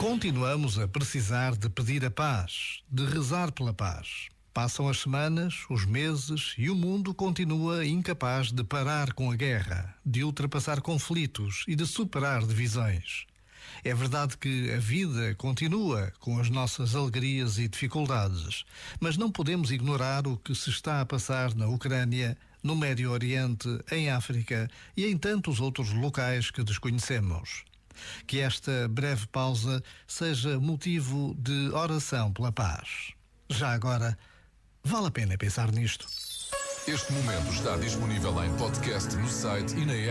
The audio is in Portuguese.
Continuamos a precisar de pedir a paz, de rezar pela paz. Passam as semanas, os meses e o mundo continua incapaz de parar com a guerra, de ultrapassar conflitos e de superar divisões. É verdade que a vida continua com as nossas alegrias e dificuldades, mas não podemos ignorar o que se está a passar na Ucrânia, no Médio Oriente, em África e em tantos outros locais que desconhecemos. Que esta breve pausa seja motivo de oração pela paz. Já agora, vale a pena pensar nisto. Este momento está disponível em podcast no site e na app.